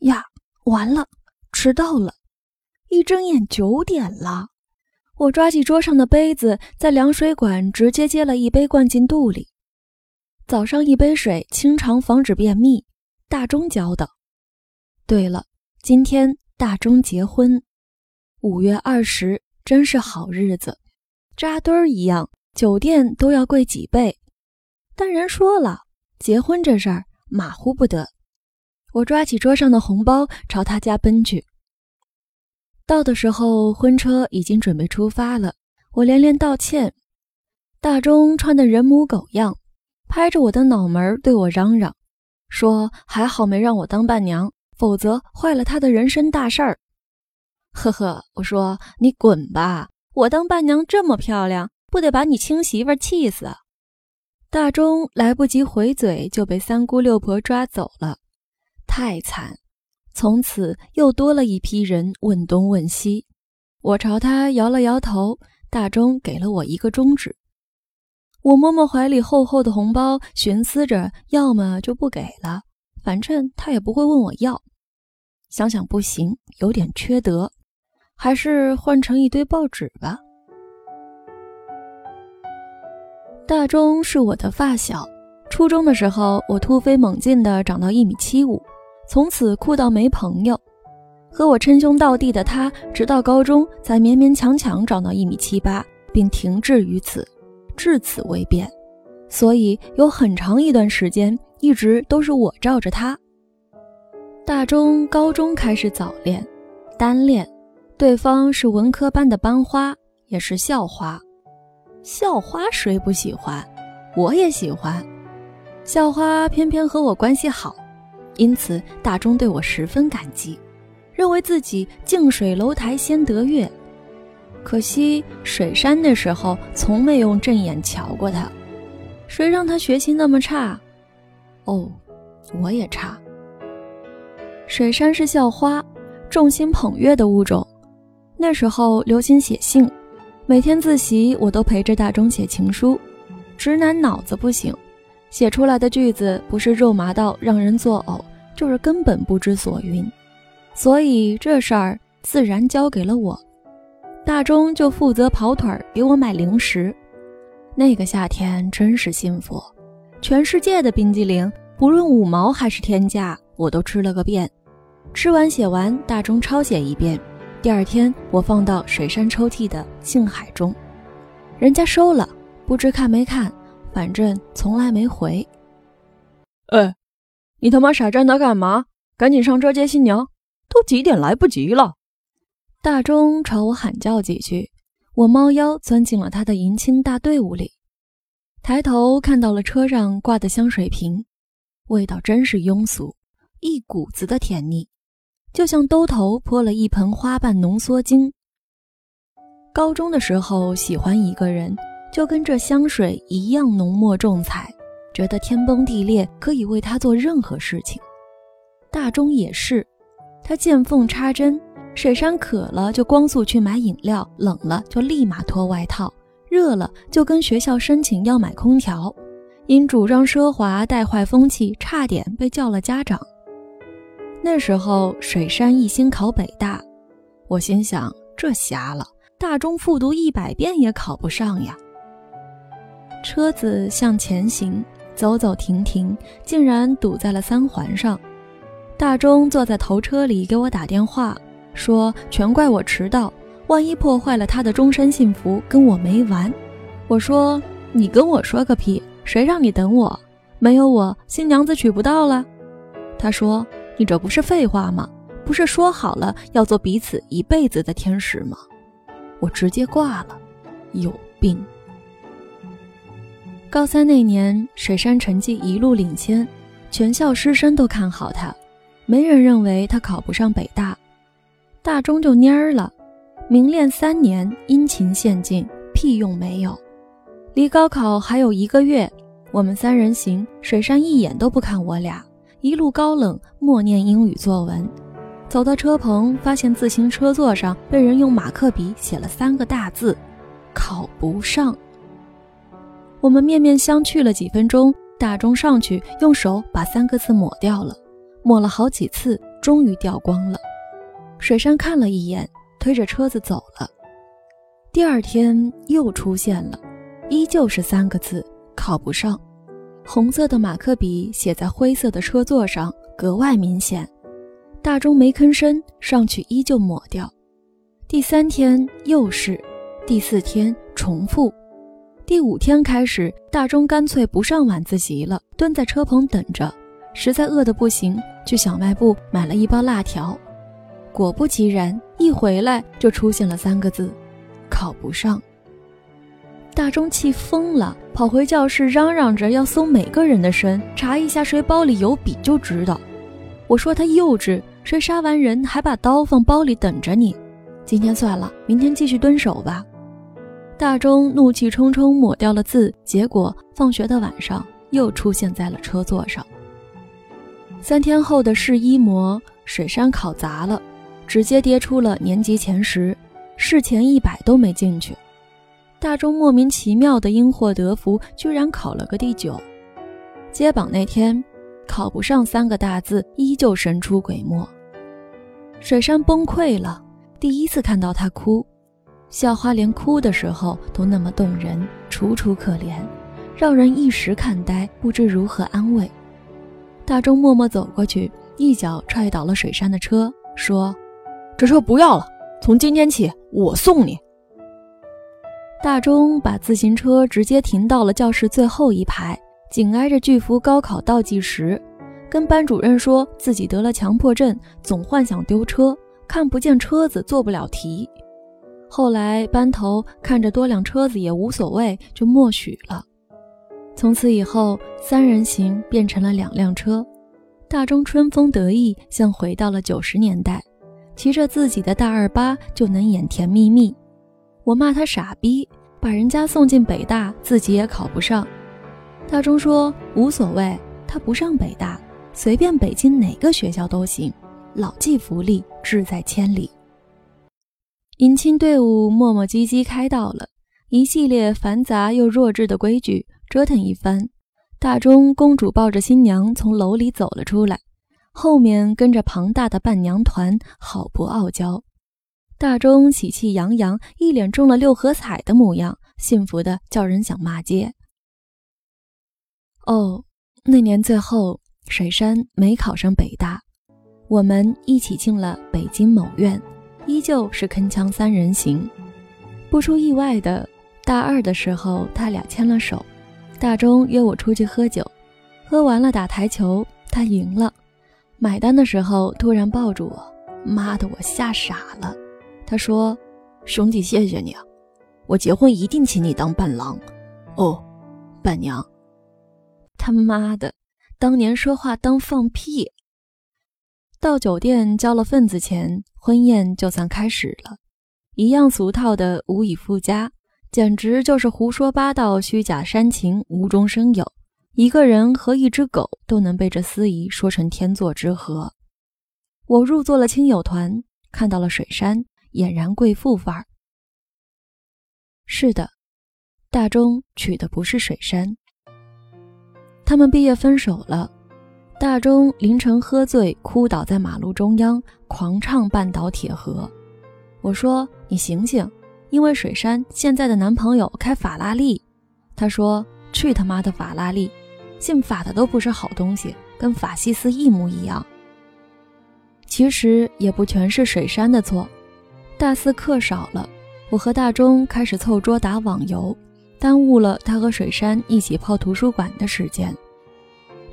呀，完了，迟到了！一睁眼九点了。我抓起桌上的杯子，在凉水管直接接了一杯灌进肚里。早上一杯水，清肠防止便秘。大钟教的。对了，今天大钟结婚，五月二十，真是好日子，扎堆儿一样，酒店都要贵几倍。但人说了，结婚这事儿马虎不得。我抓起桌上的红包，朝他家奔去。到的时候，婚车已经准备出发了。我连连道歉。大钟穿的人模狗样，拍着我的脑门对我嚷嚷，说：“还好没让我当伴娘，否则坏了他的人生大事儿。”呵呵，我说：“你滚吧！我当伴娘这么漂亮，不得把你亲媳妇气死？”大钟来不及回嘴，就被三姑六婆抓走了，太惨。从此又多了一批人问东问西，我朝他摇了摇头，大钟给了我一个中指。我摸摸怀里厚厚的红包，寻思着，要么就不给了，反正他也不会问我要。想想不行，有点缺德，还是换成一堆报纸吧。大钟是我的发小，初中的时候，我突飞猛进的长到一米七五。从此酷到没朋友，和我称兄道弟的他，直到高中才勉勉强强长到一米七八，并停滞于此，至此未变。所以有很长一段时间，一直都是我罩着他。大中、高中开始早恋，单恋，对方是文科班的班花，也是校花。校花谁不喜欢？我也喜欢。校花偏偏和我关系好。因此，大钟对我十分感激，认为自己近水楼台先得月。可惜水山那时候从没用正眼瞧过他，谁让他学习那么差？哦，我也差。水山是校花，众星捧月的物种。那时候流行写信，每天自习我都陪着大钟写情书。直男脑子不行，写出来的句子不是肉麻到让人作呕。就是根本不知所云，所以这事儿自然交给了我。大钟就负责跑腿儿给我买零食。那个夏天真是幸福，全世界的冰激凌，不论五毛还是天价，我都吃了个遍。吃完写完，大钟抄写一遍。第二天我放到水山抽屉的信海中，人家收了，不知看没看，反正从来没回。哎。你他妈傻站那干嘛？赶紧上车接新娘！都几点，来不及了。大钟朝我喊叫几句，我猫腰钻进了他的迎亲大队伍里。抬头看到了车上挂的香水瓶，味道真是庸俗，一股子的甜腻，就像兜头泼了一盆花瓣浓缩精。高中的时候喜欢一个人，就跟这香水一样浓墨重彩。觉得天崩地裂，可以为他做任何事情。大钟也是，他见缝插针。水山渴了就光速去买饮料，冷了就立马脱外套，热了就跟学校申请要买空调。因主张奢华带坏风气，差点被叫了家长。那时候水山一心考北大，我心想这瞎了，大钟复读一百遍也考不上呀。车子向前行。走走停停，竟然堵在了三环上。大钟坐在头车里给我打电话，说全怪我迟到，万一破坏了他的终身幸福，跟我没完。我说你跟我说个屁，谁让你等我？没有我，新娘子娶不到了。他说你这不是废话吗？不是说好了要做彼此一辈子的天使吗？我直接挂了，有病。高三那年，水山成绩一路领先，全校师生都看好他，没人认为他考不上北大。大中就蔫儿了，明练三年，殷勤献尽，屁用没有。离高考还有一个月，我们三人行，水山一眼都不看我俩，一路高冷，默念英语作文。走到车棚，发现自行车座上被人用马克笔写了三个大字：考不上。我们面面相觑了几分钟，大钟上去用手把三个字抹掉了，抹了好几次，终于掉光了。水山看了一眼，推着车子走了。第二天又出现了，依旧是三个字：考不上。红色的马克笔写在灰色的车座上，格外明显。大钟没吭声，上去依旧抹掉。第三天又是，第四天重复，第五天开始，大钟干脆不上晚自习了，蹲在车棚等着。实在饿得不行，去小卖部买了一包辣条。果不其然，一回来就出现了三个字：考不上。大钟气疯了，跑回教室嚷嚷着要搜每个人的身，查一下谁包里有笔就知道。我说他幼稚，谁杀完人还把刀放包里等着你？今天算了，明天继续蹲守吧。大钟怒气冲冲抹掉了字，结果放学的晚上又出现在了车座上。三天后的试一模，水山考砸了，直接跌出了年级前十，试前一百都没进去。大钟莫名其妙的因祸得福，居然考了个第九。揭榜那天，考不上三个大字依旧神出鬼没。水山崩溃了，第一次看到他哭，校花连哭的时候都那么动人，楚楚可怜，让人一时看呆，不知如何安慰。大钟默默走过去，一脚踹倒了水山的车，说：“这车不要了，从今天起我送你。”大钟把自行车直接停到了教室最后一排，紧挨着巨幅高考倒计时，跟班主任说自己得了强迫症，总幻想丢车，看不见车子做不了题。后来班头看着多辆车子也无所谓，就默许了。从此以后，三人行变成了两辆车。大钟春风得意，像回到了九十年代，骑着自己的大二八就能演甜蜜蜜。我骂他傻逼，把人家送进北大，自己也考不上。大钟说无所谓，他不上北大，随便北京哪个学校都行，老骥伏枥，志在千里。迎亲队伍磨磨唧唧开到了，一系列繁杂又弱智的规矩折腾一番，大钟公主抱着新娘从楼里走了出来，后面跟着庞大的伴娘团，好不傲娇。大钟喜气洋洋，一脸中了六合彩的模样，幸福的叫人想骂街。哦，那年最后，水山没考上北大，我们一起进了北京某院，依旧是铿锵三人行。不出意外的，大二的时候，他俩牵了手。大钟约我出去喝酒，喝完了打台球，他赢了。买单的时候，突然抱住我，妈的，我吓傻了。他说：“兄弟，谢谢你啊！我结婚一定请你当伴郎，哦，伴娘。他妈的，当年说话当放屁。”到酒店交了份子钱，婚宴就算开始了，一样俗套的无以复加，简直就是胡说八道、虚假煽情、无中生有。一个人和一只狗都能被这司仪说成天作之合。我入座了亲友团，看到了水山。俨然贵妇范儿。是的，大钟娶的不是水山。他们毕业分手了。大钟凌晨喝醉，哭倒在马路中央，狂唱《半岛铁盒》。我说：“你醒醒，因为水山现在的男朋友开法拉利。”他说：“去他妈的法拉利！姓法的都不是好东西，跟法西斯一模一样。”其实也不全是水山的错。大四课少了，我和大钟开始凑桌打网游，耽误了他和水山一起泡图书馆的时间。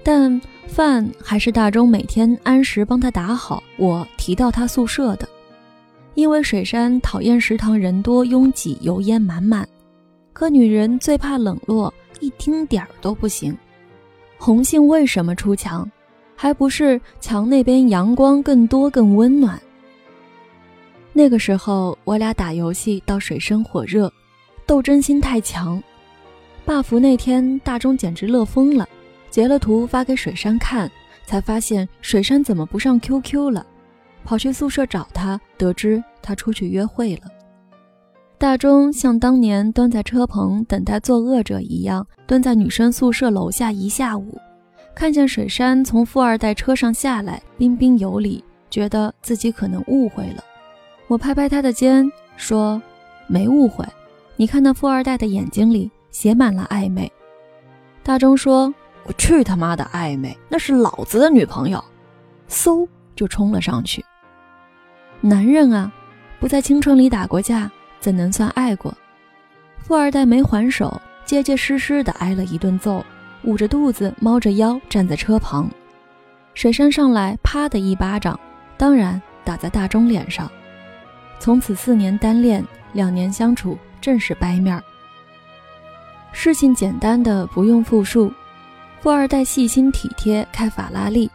但饭还是大钟每天按时帮他打好，我提到他宿舍的。因为水山讨厌食堂人多拥挤、油烟满满，可女人最怕冷落，一丁点儿都不行。红杏为什么出墙？还不是墙那边阳光更多、更温暖。那个时候，我俩打游戏到水深火热，斗争心太强。buff 那天，大钟简直乐疯了，截了图发给水山看，才发现水山怎么不上 QQ 了，跑去宿舍找他，得知他出去约会了。大钟像当年蹲在车棚等待作恶者一样，蹲在女生宿舍楼下一下午，看见水山从富二代车上下来，彬彬有礼。觉得自己可能误会了。我拍拍他的肩，说：“没误会，你看那富二代的眼睛里写满了暧昧。”大钟说：“我去他妈的暧昧，那是老子的女朋友。”嗖就冲了上去。男人啊，不在青春里打过架，怎能算爱过？富二代没还手，结结实实的挨了一顿揍，捂着肚子，猫着腰站在车旁。水山上来，啪的一巴掌，当然打在大钟脸上。从此四年单恋，两年相处，正是掰面儿。事情简单的不用复述，富二代细心体贴，开法拉利。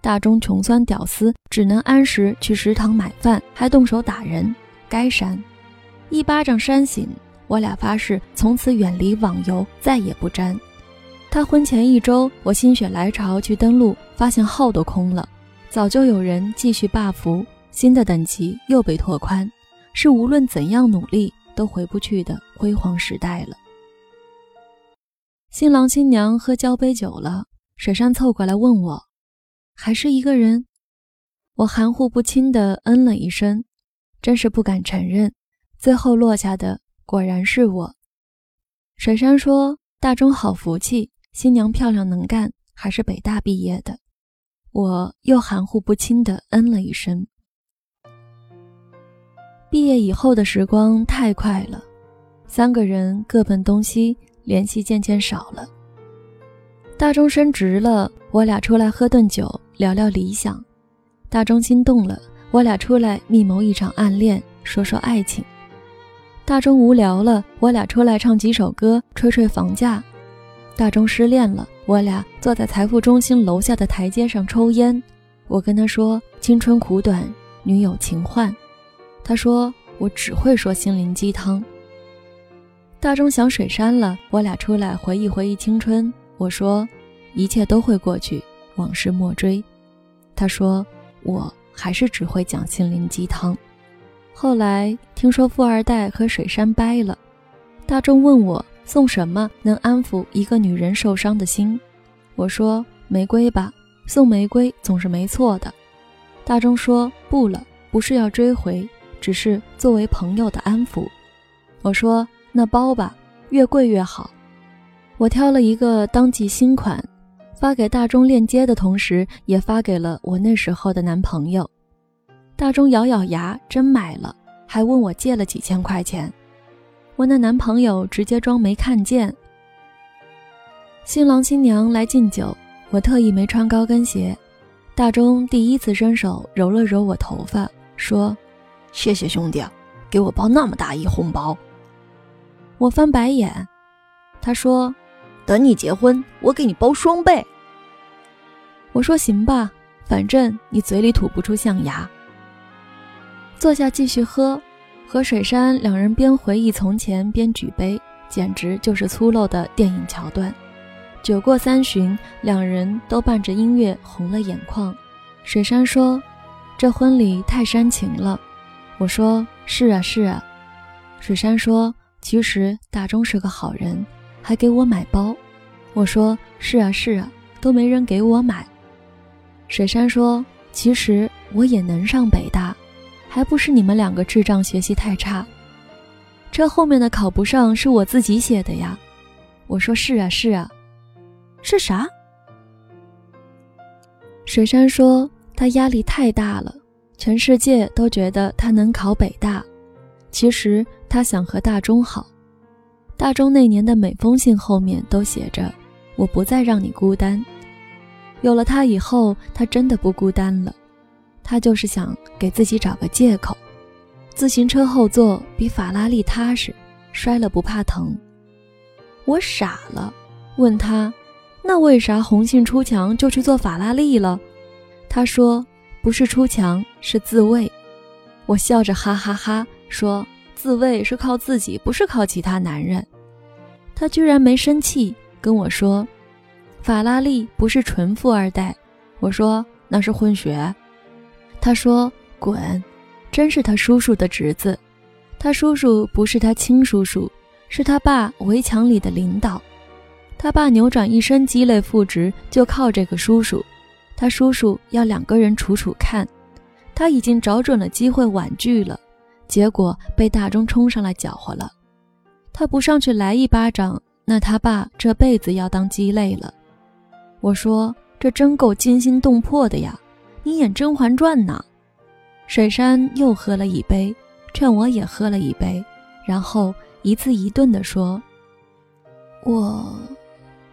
大中穷酸屌丝只能按时去食堂买饭，还动手打人，该扇，一巴掌扇醒。我俩发誓从此远离网游，再也不沾。他婚前一周，我心血来潮去登录，发现号都空了，早就有人继续霸服，新的等级又被拓宽，是无论怎样努力都回不去的辉煌时代了。新郎新娘喝交杯酒了，水山凑过来问我。还是一个人，我含糊不清地嗯了一声，真是不敢承认。最后落下的果然是我。水山说：“大中好福气，新娘漂亮能干，还是北大毕业的。”我又含糊不清地嗯了一声。毕业以后的时光太快了，三个人各奔东西，联系渐渐少了。大中升职了，我俩出来喝顿酒。聊聊理想，大钟心动了，我俩出来密谋一场暗恋，说说爱情。大钟无聊了，我俩出来唱几首歌，吹吹房价。大钟失恋了，我俩坐在财富中心楼下的台阶上抽烟。我跟他说青春苦短，女友情换。他说我只会说心灵鸡汤。大钟想水山了，我俩出来回忆回忆青春。我说一切都会过去。往事莫追，他说：“我还是只会讲心灵鸡汤。”后来听说富二代和水山掰了，大众问我送什么能安抚一个女人受伤的心，我说：“玫瑰吧，送玫瑰总是没错的。”大钟说：“不了，不是要追回，只是作为朋友的安抚。”我说：“那包吧，越贵越好。”我挑了一个当季新款。发给大钟链接的同时，也发给了我那时候的男朋友。大钟咬咬牙，真买了，还问我借了几千块钱。我那男朋友直接装没看见。新郎新娘来敬酒，我特意没穿高跟鞋。大钟第一次伸手揉了揉我头发，说：“谢谢兄弟，给我包那么大一红包。”我翻白眼，他说。等你结婚，我给你包双倍。我说行吧，反正你嘴里吐不出象牙。坐下继续喝，和水山两人边回忆从前边举杯，简直就是粗陋的电影桥段。酒过三巡，两人都伴着音乐红了眼眶。水山说：“这婚礼太煽情了。”我说：“是啊，是啊。”水山说：“其实大钟是个好人。”还给我买包，我说是啊是啊，都没人给我买。水山说：“其实我也能上北大，还不是你们两个智障学习太差。这后面的考不上是我自己写的呀。”我说是啊是啊，是啥？水山说他压力太大了，全世界都觉得他能考北大，其实他想和大中好。大钟那年的每封信后面都写着：“我不再让你孤单。”有了他以后，他真的不孤单了。他就是想给自己找个借口。自行车后座比法拉利踏实，摔了不怕疼。我傻了，问他：“那为啥红杏出墙就去做法拉利了？”他说：“不是出墙，是自卫。”我笑着哈哈哈说。自卫是靠自己，不是靠其他男人。他居然没生气，跟我说：“法拉利不是纯富二代。”我说：“那是混血。”他说：“滚，真是他叔叔的侄子。他叔叔不是他亲叔叔，是他爸围墙里的领导。他爸扭转一生积累副职，就靠这个叔叔。他叔叔要两个人处处看，他已经找准了机会婉拒了，结果被大钟冲上来搅和了。他不上去来一巴掌，那他爸这辈子要当鸡肋了。我说这真够惊心动魄的呀，你演《甄嬛传》呢？水山又喝了一杯，劝我也喝了一杯，然后一字一顿地说：“我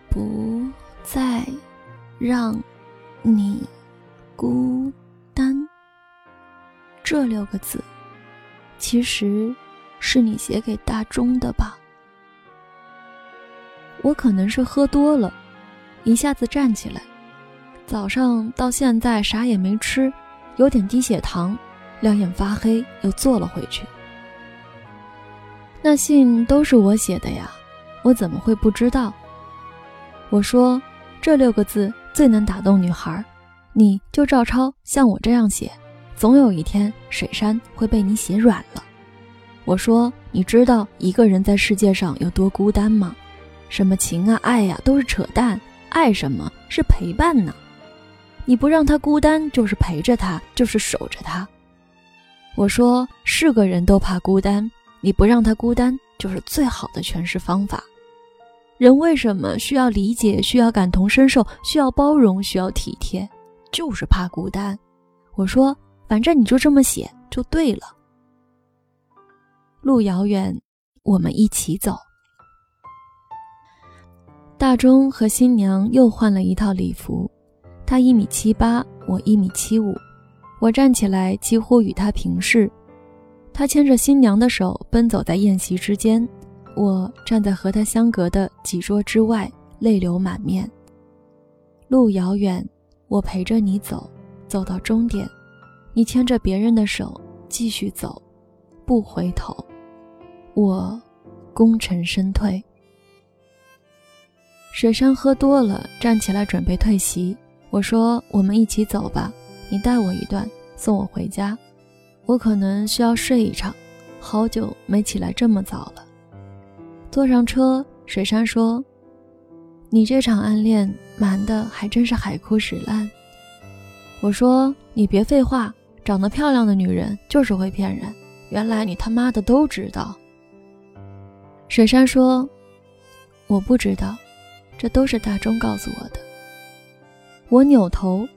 不再让你孤单。”这六个字，其实是你写给大钟的吧？我可能是喝多了，一下子站起来。早上到现在啥也没吃，有点低血糖，两眼发黑，又坐了回去。那信都是我写的呀，我怎么会不知道？我说这六个字最能打动女孩，你就照抄，像我这样写。总有一天，水山会被你写软了。我说：“你知道一个人在世界上有多孤单吗？什么情啊、爱呀，都是扯淡。爱什么是陪伴呢？你不让他孤单，就是陪着他，就是守着他。”我说：“是个人都怕孤单，你不让他孤单，就是最好的诠释方法。人为什么需要理解、需要感同身受、需要包容、需要体贴？就是怕孤单。”我说。反正你就这么写就对了。路遥远，我们一起走。大钟和新娘又换了一套礼服，他一米七八，我一米七五，我站起来几乎与他平视。他牵着新娘的手奔走在宴席之间，我站在和他相隔的几桌之外，泪流满面。路遥远，我陪着你走，走到终点。你牵着别人的手继续走，不回头。我功成身退。水山喝多了，站起来准备退席。我说：“我们一起走吧，你带我一段，送我回家。我可能需要睡一场，好久没起来这么早了。”坐上车，水山说：“你这场暗恋瞒的还真是海枯石烂。”我说：“你别废话。”长得漂亮的女人就是会骗人，原来你他妈的都知道。水山说：“我不知道，这都是大钟告诉我的。”我扭头，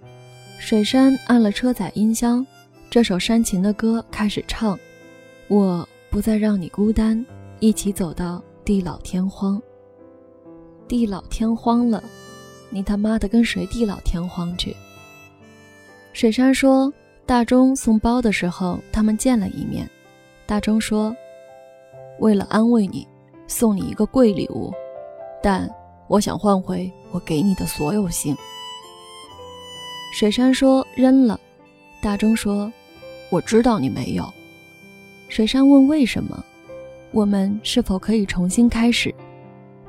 水山按了车载音箱，这首煽情的歌开始唱：“我不再让你孤单，一起走到地老天荒。”地老天荒了，你他妈的跟谁地老天荒去？水山说。大钟送包的时候，他们见了一面。大钟说：“为了安慰你，送你一个贵礼物，但我想换回我给你的所有信。”水杉说：“扔了。”大钟说：“我知道你没有。”水杉问：“为什么？我们是否可以重新开始？”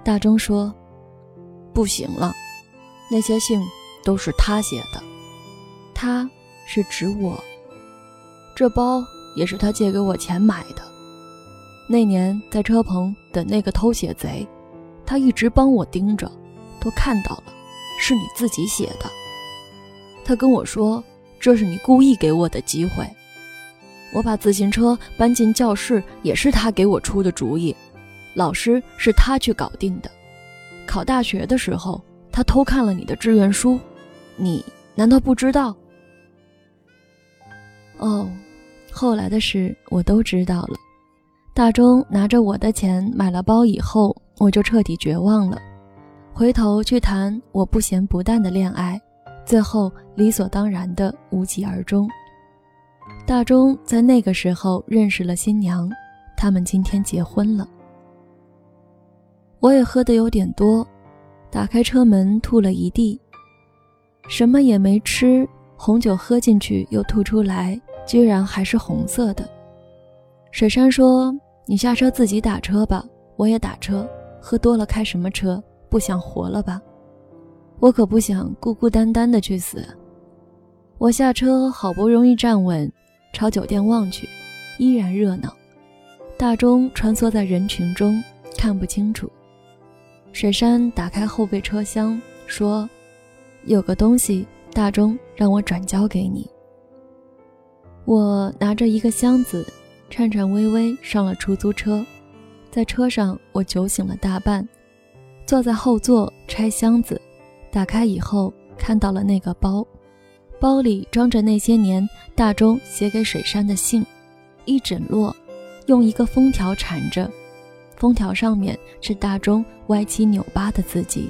大钟说：“不行了，那些信都是他写的，他。”是指我，这包也是他借给我钱买的。那年在车棚等那个偷写贼，他一直帮我盯着，都看到了，是你自己写的。他跟我说，这是你故意给我的机会。我把自行车搬进教室，也是他给我出的主意。老师是他去搞定的。考大学的时候，他偷看了你的志愿书，你难道不知道？哦，后来的事我都知道了。大钟拿着我的钱买了包以后，我就彻底绝望了。回头去谈我不咸不淡的恋爱，最后理所当然的无疾而终。大钟在那个时候认识了新娘，他们今天结婚了。我也喝得有点多，打开车门吐了一地，什么也没吃，红酒喝进去又吐出来。居然还是红色的。水山说：“你下车自己打车吧，我也打车。喝多了开什么车？不想活了吧？我可不想孤孤单单的去死。”我下车，好不容易站稳，朝酒店望去，依然热闹。大钟穿梭在人群中，看不清楚。水山打开后备车厢，说：“有个东西，大钟让我转交给你。”我拿着一个箱子，颤颤巍巍上了出租车。在车上，我酒醒了大半，坐在后座拆箱子，打开以后看到了那个包，包里装着那些年大钟写给水山的信，一整摞，用一个封条缠着，封条上面是大钟歪七扭八的字迹。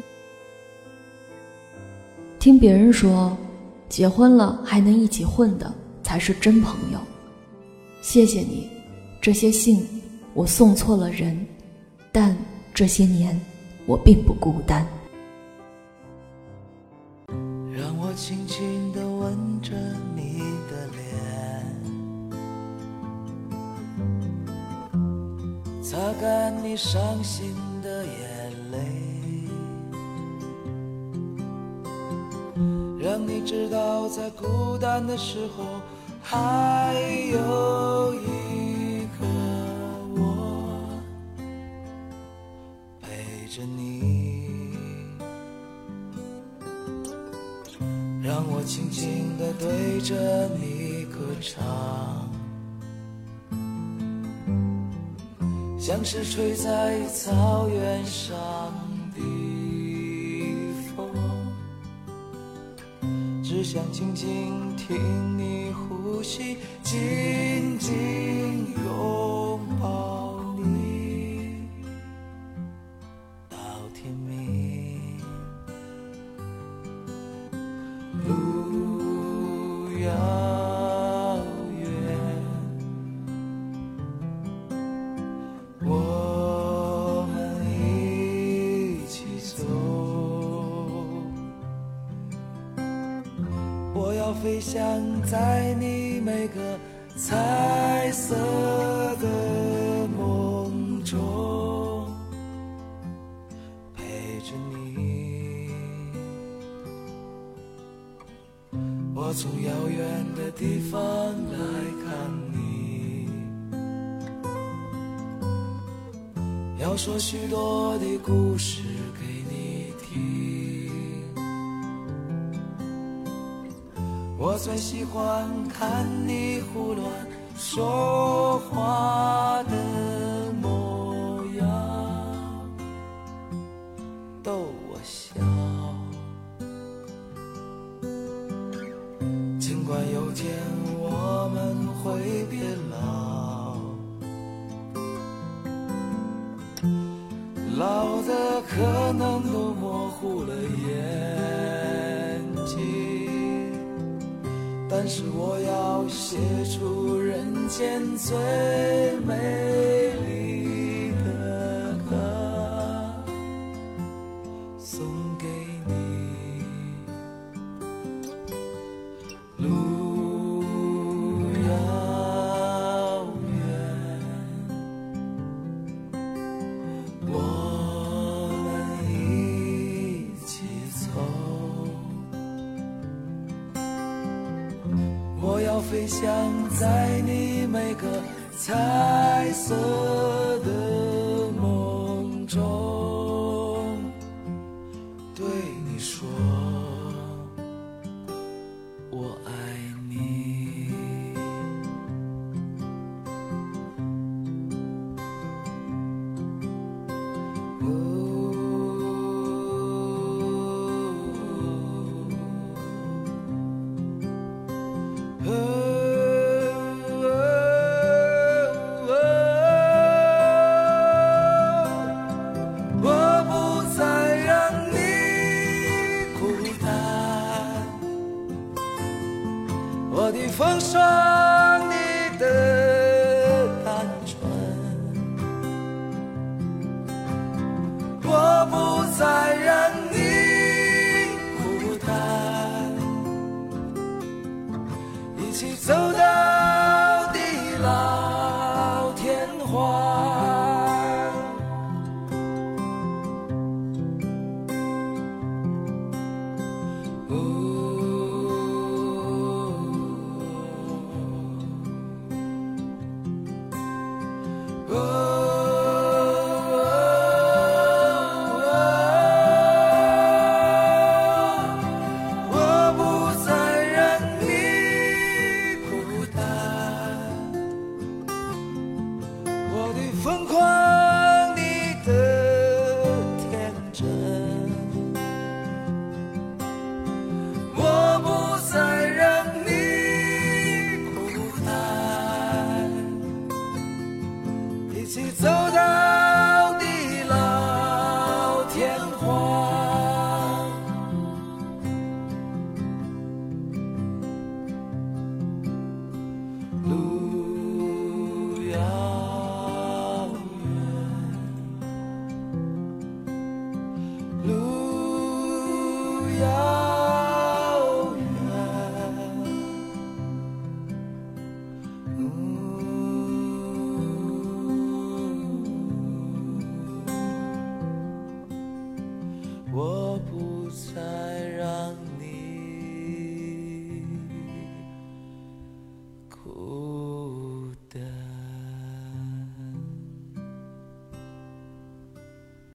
听别人说，结婚了还能一起混的才是真朋友。谢谢你，这些信。我送错了人，但这些年我并不孤单。让我轻轻地吻着你的脸，擦干你伤心的眼泪，让你知道在孤单的时候还有一个我陪。着你，让我轻轻地对着你歌唱，像是吹在草原上的风，只想静静听你呼呼吸，紧紧拥抱。我从遥远的地方来看你，要说许多的故事给你听。我最喜欢看你胡乱说话的老的可能都模糊了眼睛。但是我要写出人间最美个起走的一起走到